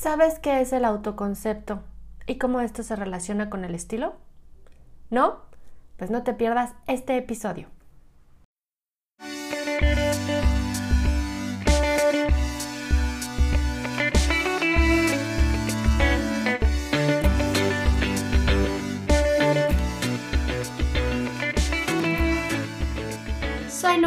¿Sabes qué es el autoconcepto y cómo esto se relaciona con el estilo? ¿No? Pues no te pierdas este episodio.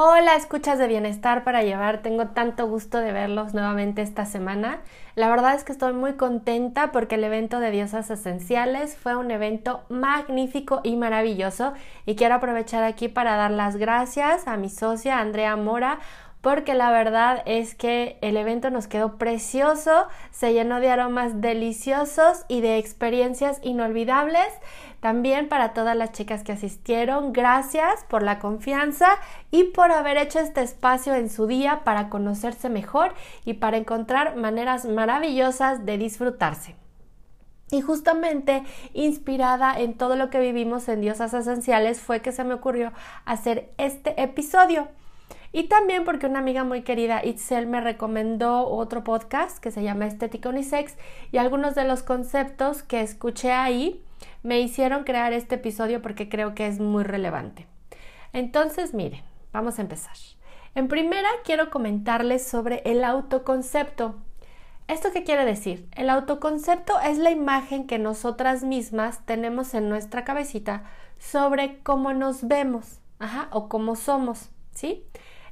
Hola, escuchas de bienestar para llevar. Tengo tanto gusto de verlos nuevamente esta semana. La verdad es que estoy muy contenta porque el evento de Diosas Esenciales fue un evento magnífico y maravilloso y quiero aprovechar aquí para dar las gracias a mi socia Andrea Mora porque la verdad es que el evento nos quedó precioso, se llenó de aromas deliciosos y de experiencias inolvidables. También para todas las chicas que asistieron, gracias por la confianza y por haber hecho este espacio en su día para conocerse mejor y para encontrar maneras maravillosas de disfrutarse. Y justamente inspirada en todo lo que vivimos en Diosas Esenciales fue que se me ocurrió hacer este episodio. Y también porque una amiga muy querida, Itzel, me recomendó otro podcast que se llama Estética Unisex y algunos de los conceptos que escuché ahí me hicieron crear este episodio porque creo que es muy relevante. Entonces, miren, vamos a empezar. En primera, quiero comentarles sobre el autoconcepto. ¿Esto qué quiere decir? El autoconcepto es la imagen que nosotras mismas tenemos en nuestra cabecita sobre cómo nos vemos, ajá, o cómo somos, ¿sí?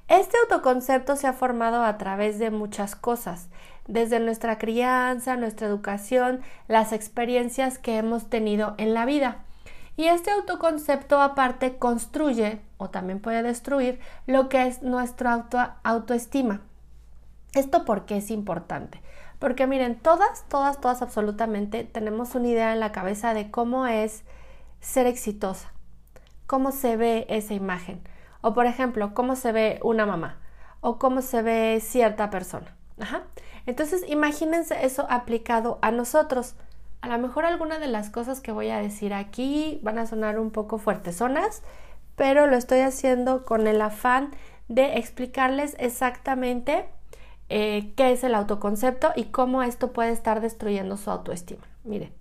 Este autoconcepto se ha formado a través de muchas cosas, desde nuestra crianza, nuestra educación, las experiencias que hemos tenido en la vida. Y este autoconcepto aparte construye o también puede destruir lo que es nuestra autoestima. ¿Esto por qué es importante? Porque miren, todas, todas, todas absolutamente tenemos una idea en la cabeza de cómo es ser exitosa, cómo se ve esa imagen. O por ejemplo, cómo se ve una mamá o cómo se ve cierta persona. Entonces, imagínense eso aplicado a nosotros. A lo mejor algunas de las cosas que voy a decir aquí van a sonar un poco fuertesonas, pero lo estoy haciendo con el afán de explicarles exactamente eh, qué es el autoconcepto y cómo esto puede estar destruyendo su autoestima. Miren,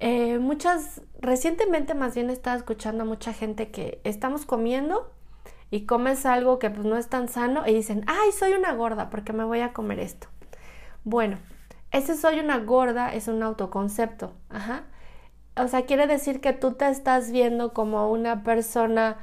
eh, muchas, recientemente más bien estaba escuchando a mucha gente que estamos comiendo y comes algo que pues no es tan sano y dicen, ay, soy una gorda porque me voy a comer esto. Bueno, ese soy una gorda es un autoconcepto, ajá. O sea, quiere decir que tú te estás viendo como una persona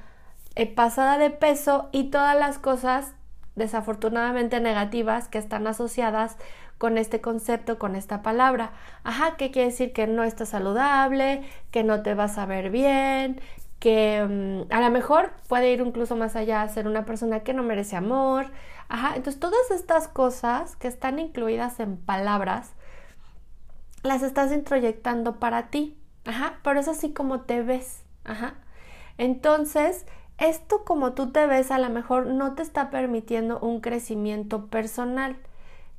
eh, pasada de peso y todas las cosas desafortunadamente negativas que están asociadas con este concepto, con esta palabra. Ajá, ¿qué quiere decir que no estás saludable, que no te vas a ver bien, que mm, a lo mejor puede ir incluso más allá a ser una persona que no merece amor. Ajá, entonces todas estas cosas que están incluidas en palabras, las estás introyectando para ti. Ajá, pero es así como te ves. Ajá. Entonces, esto como tú te ves a lo mejor no te está permitiendo un crecimiento personal.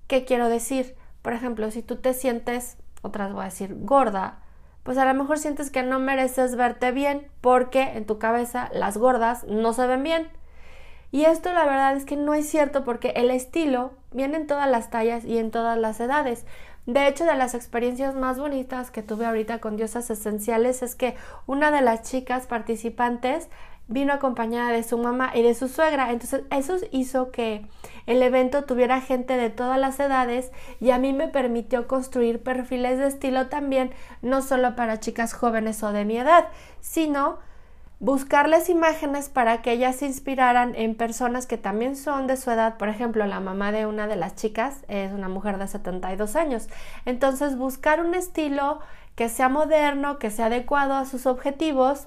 ¿Qué quiero decir? Por ejemplo, si tú te sientes, otras voy a decir, gorda, pues a lo mejor sientes que no mereces verte bien porque en tu cabeza las gordas no se ven bien. Y esto la verdad es que no es cierto porque el estilo viene en todas las tallas y en todas las edades. De hecho, de las experiencias más bonitas que tuve ahorita con Diosas Esenciales es que una de las chicas participantes vino acompañada de su mamá y de su suegra. Entonces eso hizo que el evento tuviera gente de todas las edades y a mí me permitió construir perfiles de estilo también, no solo para chicas jóvenes o de mi edad, sino buscarles imágenes para que ellas se inspiraran en personas que también son de su edad. Por ejemplo, la mamá de una de las chicas es una mujer de 72 años. Entonces, buscar un estilo que sea moderno, que sea adecuado a sus objetivos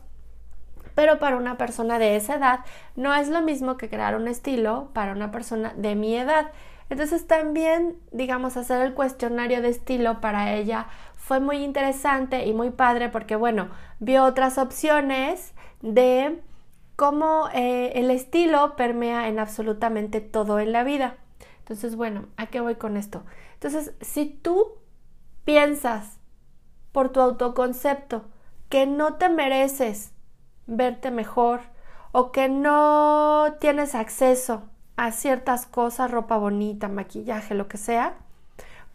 pero para una persona de esa edad no es lo mismo que crear un estilo para una persona de mi edad. Entonces también, digamos, hacer el cuestionario de estilo para ella fue muy interesante y muy padre porque, bueno, vio otras opciones de cómo eh, el estilo permea en absolutamente todo en la vida. Entonces, bueno, ¿a qué voy con esto? Entonces, si tú piensas por tu autoconcepto que no te mereces verte mejor o que no tienes acceso a ciertas cosas, ropa bonita, maquillaje, lo que sea,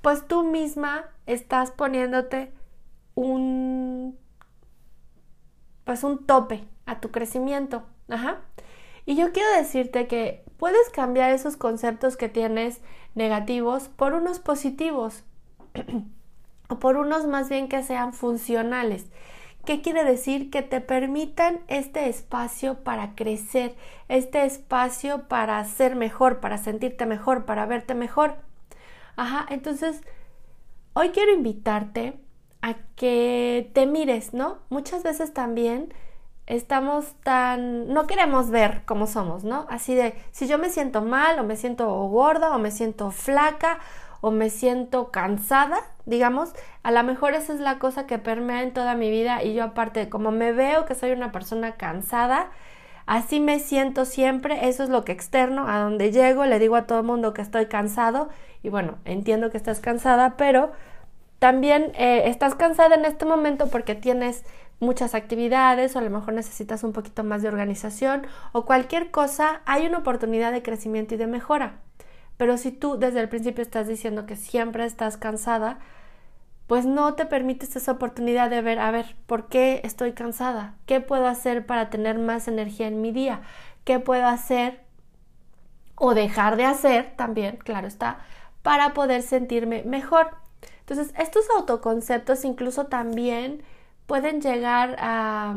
pues tú misma estás poniéndote un pues un tope a tu crecimiento. Ajá. Y yo quiero decirte que puedes cambiar esos conceptos que tienes negativos por unos positivos o por unos más bien que sean funcionales. ¿Qué quiere decir? Que te permitan este espacio para crecer, este espacio para ser mejor, para sentirte mejor, para verte mejor. Ajá, entonces hoy quiero invitarte a que te mires, ¿no? Muchas veces también estamos tan... no queremos ver cómo somos, ¿no? Así de, si yo me siento mal o me siento gorda o me siento flaca o me siento cansada, digamos, a lo mejor esa es la cosa que permea en toda mi vida y yo aparte, como me veo que soy una persona cansada, así me siento siempre, eso es lo que externo, a donde llego, le digo a todo el mundo que estoy cansado y bueno, entiendo que estás cansada, pero también eh, estás cansada en este momento porque tienes muchas actividades o a lo mejor necesitas un poquito más de organización o cualquier cosa, hay una oportunidad de crecimiento y de mejora. Pero si tú desde el principio estás diciendo que siempre estás cansada, pues no te permites esa oportunidad de ver, a ver, ¿por qué estoy cansada? ¿Qué puedo hacer para tener más energía en mi día? ¿Qué puedo hacer o dejar de hacer también, claro está, para poder sentirme mejor? Entonces, estos autoconceptos incluso también pueden llegar a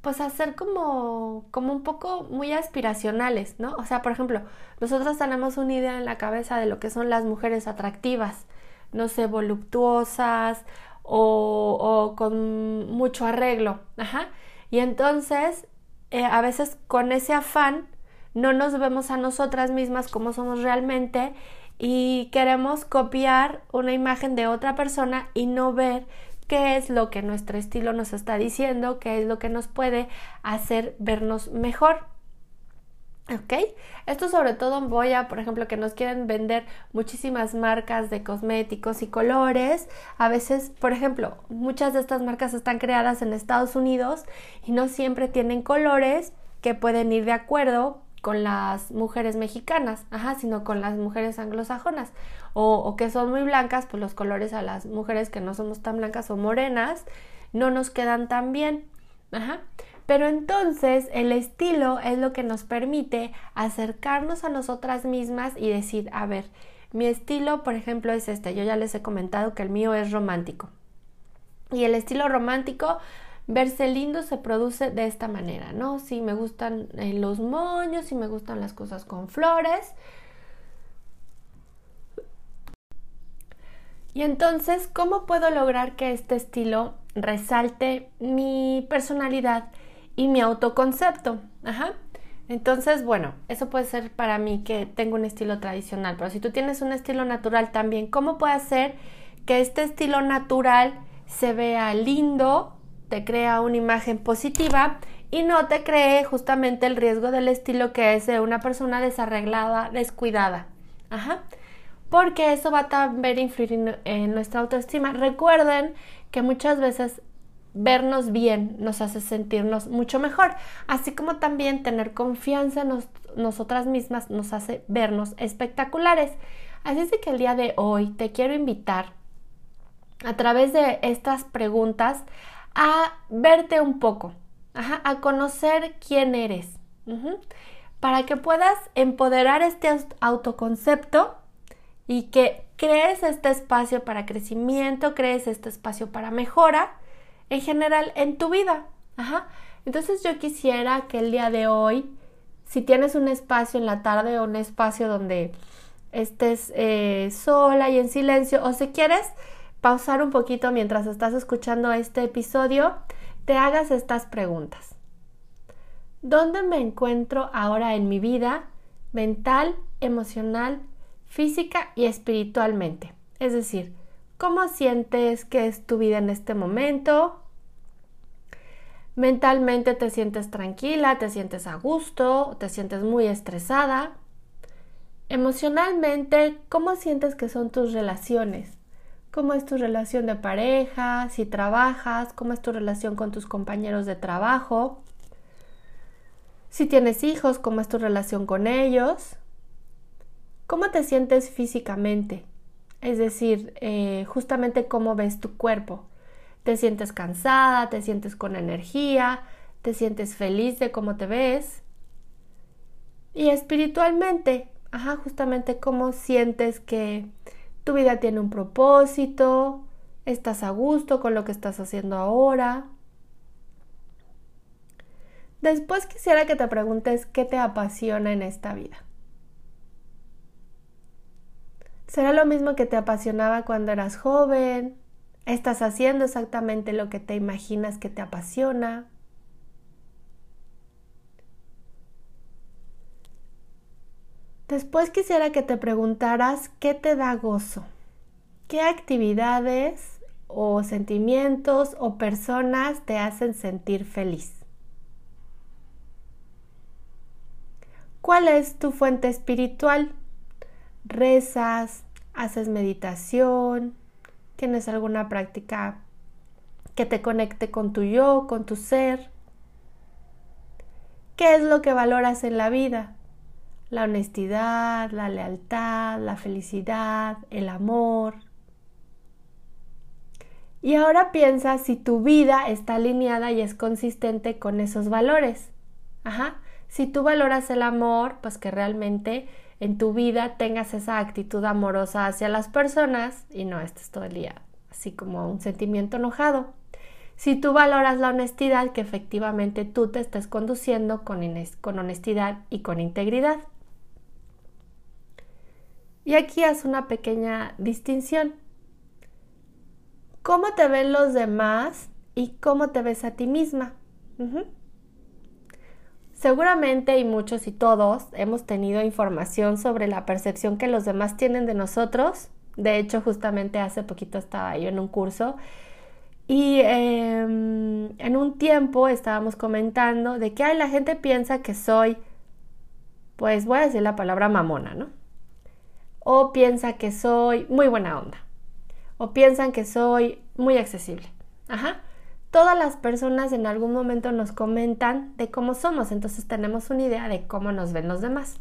pues a ser como, como un poco muy aspiracionales, ¿no? O sea, por ejemplo, nosotros tenemos una idea en la cabeza de lo que son las mujeres atractivas, no sé, voluptuosas o, o con mucho arreglo, ajá. Y entonces, eh, a veces con ese afán, no nos vemos a nosotras mismas como somos realmente y queremos copiar una imagen de otra persona y no ver qué es lo que nuestro estilo nos está diciendo, qué es lo que nos puede hacer vernos mejor. ¿Ok? Esto sobre todo voy a, por ejemplo, que nos quieren vender muchísimas marcas de cosméticos y colores. A veces, por ejemplo, muchas de estas marcas están creadas en Estados Unidos y no siempre tienen colores que pueden ir de acuerdo con las mujeres mexicanas, ajá, sino con las mujeres anglosajonas, o, que son muy blancas, pues los colores a las mujeres que no somos tan blancas o morenas no nos quedan tan bien, ajá. Pero entonces el estilo es lo que nos permite acercarnos a nosotras mismas y decir, a ver, mi estilo, por ejemplo, es este. Yo ya les he comentado que el mío es romántico. Y el estilo romántico verse lindo se produce de esta manera, ¿no? Si me gustan eh, los moños, si me gustan las cosas con flores. Y entonces, ¿cómo puedo lograr que este estilo resalte mi personalidad y mi autoconcepto? Ajá. Entonces, bueno, eso puede ser para mí que tengo un estilo tradicional, pero si tú tienes un estilo natural también, ¿cómo puede hacer que este estilo natural se vea lindo, te crea una imagen positiva y no te cree justamente el riesgo del estilo que es de una persona desarreglada, descuidada. Ajá. Porque eso va a también influir en nuestra autoestima. Recuerden que muchas veces vernos bien nos hace sentirnos mucho mejor, así como también tener confianza en nosotras mismas nos hace vernos espectaculares. Así es que el día de hoy te quiero invitar a través de estas preguntas a verte un poco, a conocer quién eres, para que puedas empoderar este autoconcepto y que crees este espacio para crecimiento, crees este espacio para mejora en general en tu vida. Entonces yo quisiera que el día de hoy, si tienes un espacio en la tarde o un espacio donde estés eh, sola y en silencio, o si quieres pausar un poquito mientras estás escuchando este episodio, te hagas estas preguntas. ¿Dónde me encuentro ahora en mi vida? mental, emocional, física y espiritualmente. Es decir, cómo sientes que es tu vida en este momento. Mentalmente te sientes tranquila, te sientes a gusto, te sientes muy estresada. Emocionalmente, ¿cómo sientes que son tus relaciones? ¿Cómo es tu relación de pareja? Si trabajas, ¿cómo es tu relación con tus compañeros de trabajo? Si tienes hijos, ¿cómo es tu relación con ellos? ¿Cómo te sientes físicamente? Es decir, eh, justamente cómo ves tu cuerpo. ¿Te sientes cansada? ¿Te sientes con energía? ¿Te sientes feliz de cómo te ves? Y espiritualmente, ajá, justamente cómo sientes que tu vida tiene un propósito, estás a gusto con lo que estás haciendo ahora. Después quisiera que te preguntes qué te apasiona en esta vida. ¿Será lo mismo que te apasionaba cuando eras joven? ¿Estás haciendo exactamente lo que te imaginas que te apasiona? Después quisiera que te preguntaras qué te da gozo, qué actividades o sentimientos o personas te hacen sentir feliz. ¿Cuál es tu fuente espiritual? rezas, haces meditación, tienes alguna práctica que te conecte con tu yo, con tu ser. ¿Qué es lo que valoras en la vida? La honestidad, la lealtad, la felicidad, el amor. Y ahora piensa si tu vida está alineada y es consistente con esos valores. Ajá. Si tú valoras el amor, pues que realmente en tu vida tengas esa actitud amorosa hacia las personas y no estés todo el día así como un sentimiento enojado. Si tú valoras la honestidad, que efectivamente tú te estés conduciendo con, con honestidad y con integridad. Y aquí haz una pequeña distinción. ¿Cómo te ven los demás y cómo te ves a ti misma? Seguramente y muchos y todos hemos tenido información sobre la percepción que los demás tienen de nosotros. De hecho, justamente hace poquito estaba yo en un curso y em, en un tiempo estábamos comentando de que hay la gente piensa que soy, pues voy a decir la palabra mamona, ¿no? O piensa que soy muy buena onda. O piensan que soy muy accesible. Ajá todas las personas en algún momento nos comentan de cómo somos, entonces tenemos una idea de cómo nos ven los demás.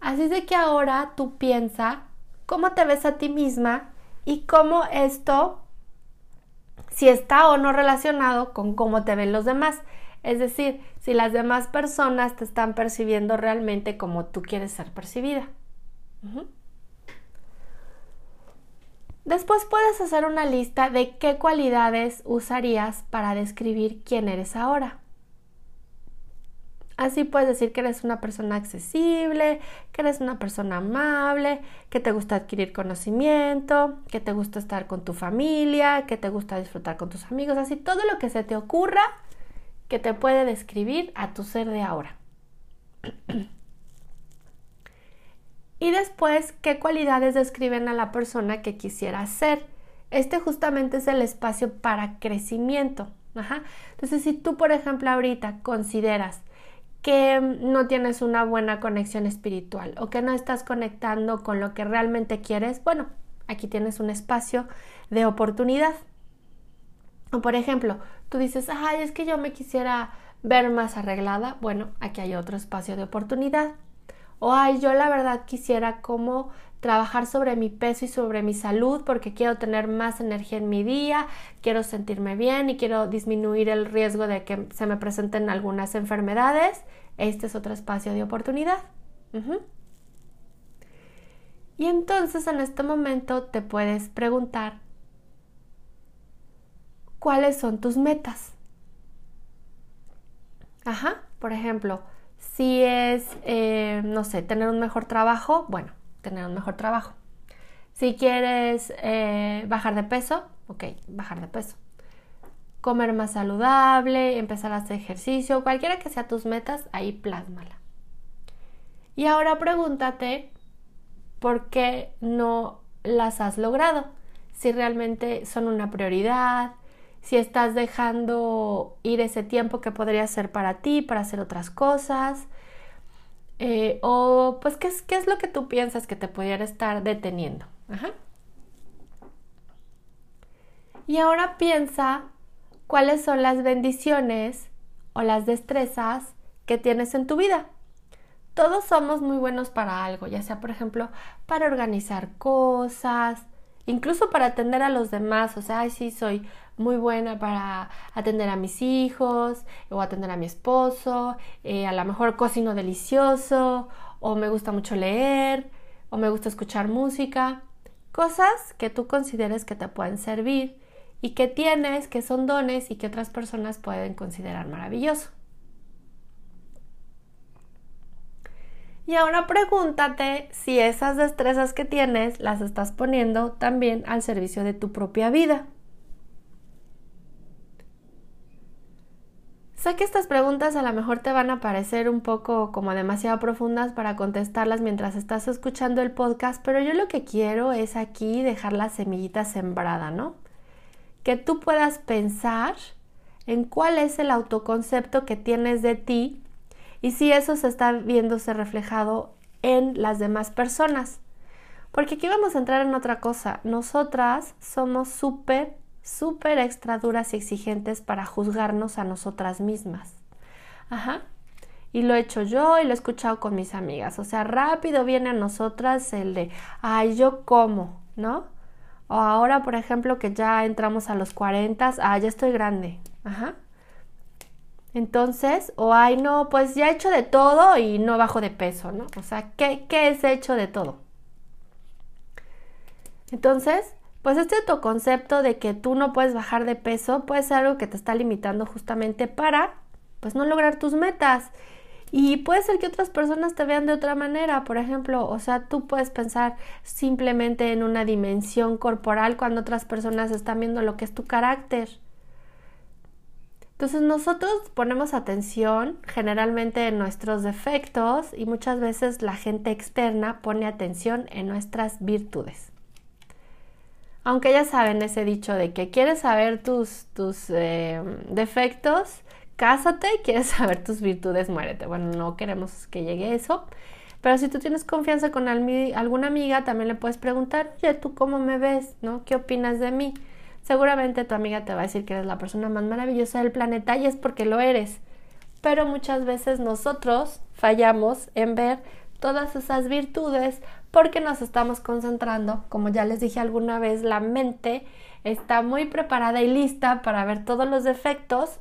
Así de que ahora tú piensa cómo te ves a ti misma y cómo esto, si está o no relacionado con cómo te ven los demás. Es decir, si las demás personas te están percibiendo realmente como tú quieres ser percibida. Después puedes hacer una lista de qué cualidades usarías para describir quién eres ahora. Así puedes decir que eres una persona accesible, que eres una persona amable, que te gusta adquirir conocimiento, que te gusta estar con tu familia, que te gusta disfrutar con tus amigos, así todo lo que se te ocurra que te puede describir a tu ser de ahora. Y después, ¿qué cualidades describen a la persona que quisiera ser? Este justamente es el espacio para crecimiento. Entonces, si tú, por ejemplo, ahorita consideras que no tienes una buena conexión espiritual o que no estás conectando con lo que realmente quieres, bueno, aquí tienes un espacio de oportunidad. O por ejemplo, tú dices, ay, es que yo me quisiera ver más arreglada. Bueno, aquí hay otro espacio de oportunidad. O ay, yo la verdad quisiera como trabajar sobre mi peso y sobre mi salud porque quiero tener más energía en mi día, quiero sentirme bien y quiero disminuir el riesgo de que se me presenten algunas enfermedades. Este es otro espacio de oportunidad. Y entonces en este momento te puedes preguntar, ¿cuáles son tus metas? Ajá, por ejemplo, si es, eh, no sé, tener un mejor trabajo, bueno, tener un mejor trabajo. Si quieres eh, bajar de peso, ok, bajar de peso. Comer más saludable, empezar a hacer ejercicio, cualquiera que sea tus metas, ahí plásmala. Y ahora pregúntate por qué no las has logrado, si realmente son una prioridad, si estás dejando ir ese tiempo que podría ser para ti, para hacer otras cosas, eh, o pues ¿qué es, qué es lo que tú piensas que te pudiera estar deteniendo. Y ahora piensa cuáles son las bendiciones o las destrezas que tienes en tu vida. Todos somos muy buenos para algo, ya sea por ejemplo para organizar cosas, incluso para atender a los demás, o sea, ay, sí, soy muy buena para atender a mis hijos o atender a mi esposo, eh, a lo mejor cocino delicioso o me gusta mucho leer o me gusta escuchar música, cosas que tú consideres que te pueden servir y que tienes, que son dones y que otras personas pueden considerar maravilloso. Y ahora pregúntate si esas destrezas que tienes las estás poniendo también al servicio de tu propia vida. Sé que estas preguntas a lo mejor te van a parecer un poco como demasiado profundas para contestarlas mientras estás escuchando el podcast, pero yo lo que quiero es aquí dejar la semillita sembrada, ¿no? Que tú puedas pensar en cuál es el autoconcepto que tienes de ti y si eso se está viéndose reflejado en las demás personas. Porque aquí vamos a entrar en otra cosa. Nosotras somos súper súper extra duras y exigentes para juzgarnos a nosotras mismas. Ajá. Y lo he hecho yo y lo he escuchado con mis amigas. O sea, rápido viene a nosotras el de, ay, yo como, ¿no? O ahora, por ejemplo, que ya entramos a los 40, ah, ya estoy grande. Ajá. Entonces, o ay, no, pues ya he hecho de todo y no bajo de peso, ¿no? O sea, ¿qué, qué es hecho de todo? Entonces, pues este autoconcepto de que tú no puedes bajar de peso puede ser algo que te está limitando justamente para pues no lograr tus metas. Y puede ser que otras personas te vean de otra manera, por ejemplo, o sea, tú puedes pensar simplemente en una dimensión corporal cuando otras personas están viendo lo que es tu carácter. Entonces nosotros ponemos atención generalmente en nuestros defectos y muchas veces la gente externa pone atención en nuestras virtudes. Aunque ya saben ese dicho de que quieres saber tus, tus eh, defectos, cásate, quieres saber tus virtudes, muérete. Bueno, no queremos que llegue eso. Pero si tú tienes confianza con alguna amiga, también le puedes preguntar, oye, ¿tú cómo me ves? ¿No? ¿Qué opinas de mí? Seguramente tu amiga te va a decir que eres la persona más maravillosa del planeta y es porque lo eres. Pero muchas veces nosotros fallamos en ver todas esas virtudes porque nos estamos concentrando, como ya les dije alguna vez, la mente está muy preparada y lista para ver todos los defectos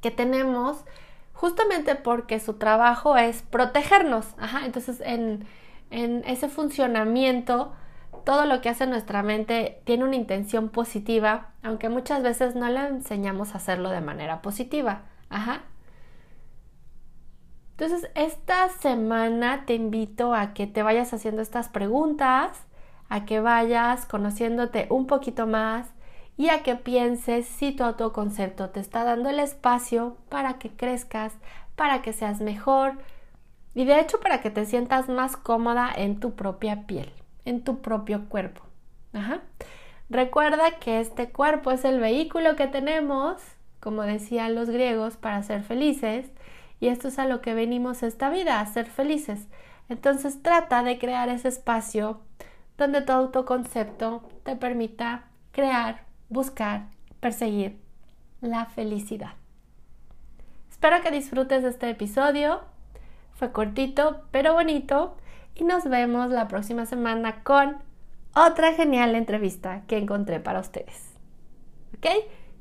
que tenemos justamente porque su trabajo es protegernos. entonces en, en ese funcionamiento todo lo que hace nuestra mente tiene una intención positiva, aunque muchas veces no le enseñamos a hacerlo de manera positiva. Ajá. Entonces, esta semana te invito a que te vayas haciendo estas preguntas, a que vayas conociéndote un poquito más y a que pienses si tu autoconcepto te está dando el espacio para que crezcas, para que seas mejor y de hecho para que te sientas más cómoda en tu propia piel, en tu propio cuerpo. Recuerda que este cuerpo es el vehículo que tenemos, como decían los griegos, para ser felices y esto es a lo que venimos esta vida, a ser felices. Entonces trata de crear ese espacio donde tu autoconcepto te permita crear, buscar, perseguir la felicidad. Espero que disfrutes de este episodio. Fue cortito, pero bonito. Y nos vemos la próxima semana con otra genial entrevista que encontré para ustedes. ¿Ok?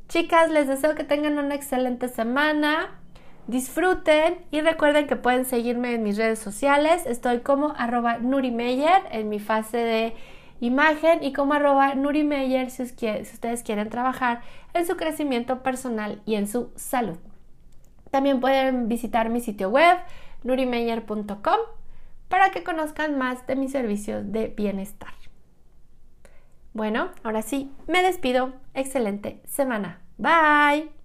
Chicas, les deseo que tengan una excelente semana. Disfruten y recuerden que pueden seguirme en mis redes sociales. Estoy como Nurimeyer en mi fase de imagen y como arroba Nurimeyer si ustedes quieren trabajar en su crecimiento personal y en su salud. También pueden visitar mi sitio web nurimeyer.com para que conozcan más de mis servicios de bienestar. Bueno, ahora sí, me despido. Excelente semana. Bye.